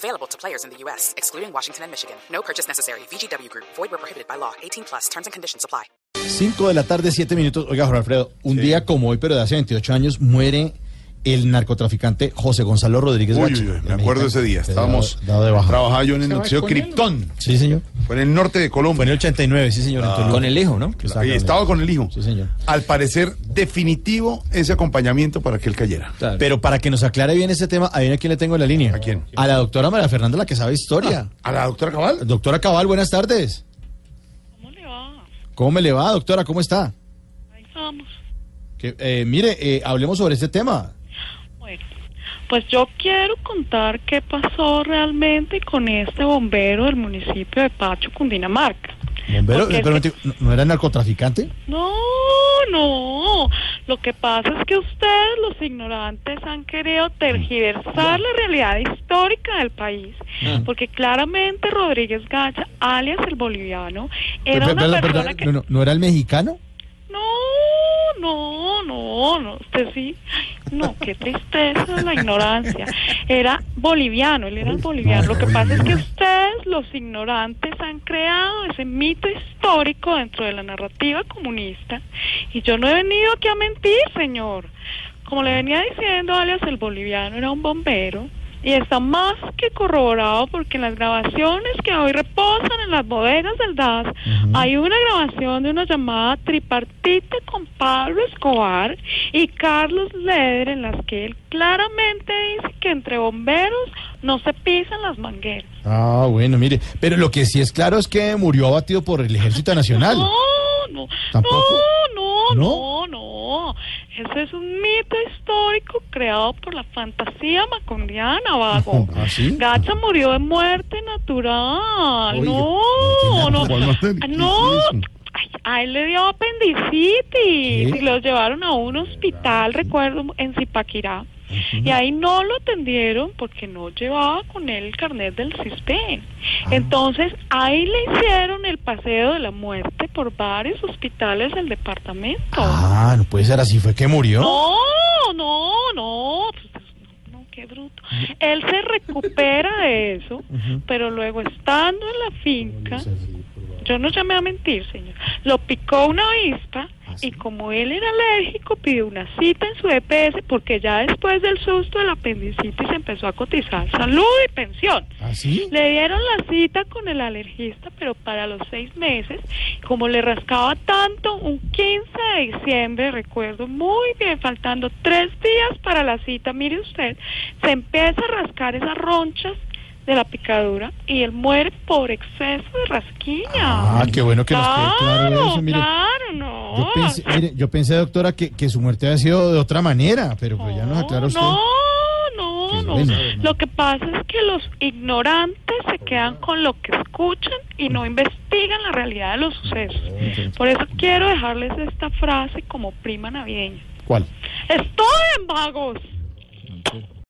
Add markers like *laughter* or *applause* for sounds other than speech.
Available to players in the U.S., excluding Washington and Michigan. No purchase necessary. VGW Group. Void where prohibited by law. 18 plus. Terms and conditions apply. 5 de la tarde, 7 minutos. Oiga, Jorge Alfredo, un día como hoy, pero de hace 28 años, muere el narcotraficante José Gonzalo Rodríguez Uy, Gacha. uy, uy, me acuerdo ese día. Estábamos dado de baja. trabajaba yo en el noticiero Krypton. Sí, señor. Fue en el norte de Fue en Colombia. el 89, sí, señor. Toluca. Con el hijo, ¿no? Y estaba con el hijo. Sí, señor. Al parecer, definitivo ese acompañamiento para que él cayera. Claro. Pero para que nos aclare bien ese tema, ¿a quién le tengo en la línea? ¿A quién? A la doctora María Fernanda, la que sabe historia. ¿A la doctora Cabal? Doctora Cabal, buenas tardes. ¿Cómo le va? ¿Cómo me le va, doctora? ¿Cómo está? Ahí vamos. Que, eh, mire, eh, hablemos sobre este tema. Pues yo quiero contar qué pasó realmente con este bombero del municipio de Pacho, Cundinamarca. Bombero, pero, que- ¿no- ¿no era narcotraficante? No, no. Lo que pasa es que ustedes, los ignorantes, han querido tergiversar la realidad histórica del país. Porque claramente Rodríguez Gacha, alias el boliviano, era una perdón, persona perdón, que... no, no, ¿no era el mexicano? No, no, no, no, usted sí. No, qué tristeza la ignorancia. Era boliviano, él era el boliviano. Lo que pasa es que ustedes, los ignorantes, han creado ese mito histórico dentro de la narrativa comunista. Y yo no he venido aquí a mentir, señor. Como le venía diciendo, alias el boliviano era un bombero. Y está más que corroborado porque en las grabaciones que hoy reposan en las bodegas del DAS hay una grabación de una llamada tripartite con Pablo Escobar y Carlos Leder en las que él claramente dice que entre bomberos no se pisan las mangueras. Ah, bueno, mire. Pero lo que sí es claro es que murió abatido por el Ejército Nacional. No, no, ¿Tampoco? no, no, ¿No? no, no. Ese es un mito histórico creado por la fantasía macondiana, vago. *laughs* ¿Ah, sí? Gacha murió de muerte natural. Oiga, no, no, ¿cuál muerte? Ah, ¿Qué no. eso? Ay, a él le dio apendicitis ¿Qué? y lo llevaron a un hospital, recuerdo, en Zipaquirá. Y ahí no lo atendieron porque no llevaba con él el carnet del CISPEN. Entonces ahí le hicieron el paseo de la muerte por varios hospitales del departamento. Ah, no puede ser así, fue que murió. No, no, no. pues, No, qué bruto. Él se recupera de eso, pero luego estando en la finca, yo no llamé a mentir, señor, lo picó una avispa y como él era alérgico pidió una cita en su EPS porque ya después del susto del apendicitis empezó a cotizar salud y pensión. ¿Ah, sí? Le dieron la cita con el alergista, pero para los seis meses, como le rascaba tanto, un 15 de diciembre, recuerdo muy bien, faltando tres días para la cita, mire usted, se empieza a rascar esas ronchas de la picadura y él muere por exceso de rasquiña. Ah, qué bueno que nos quede claro Claro, eso, mire. claro, no. Yo pensé, mire, yo pensé, doctora, que, que su muerte había sido de otra manera, pero pues ya nos aclara usted. No, no, no. bueno. Lo que pasa es que los ignorantes se quedan con lo que escuchan y no investigan la realidad de los sucesos. Por eso quiero dejarles esta frase como prima navideña. ¿Cuál? Estoy en vagos.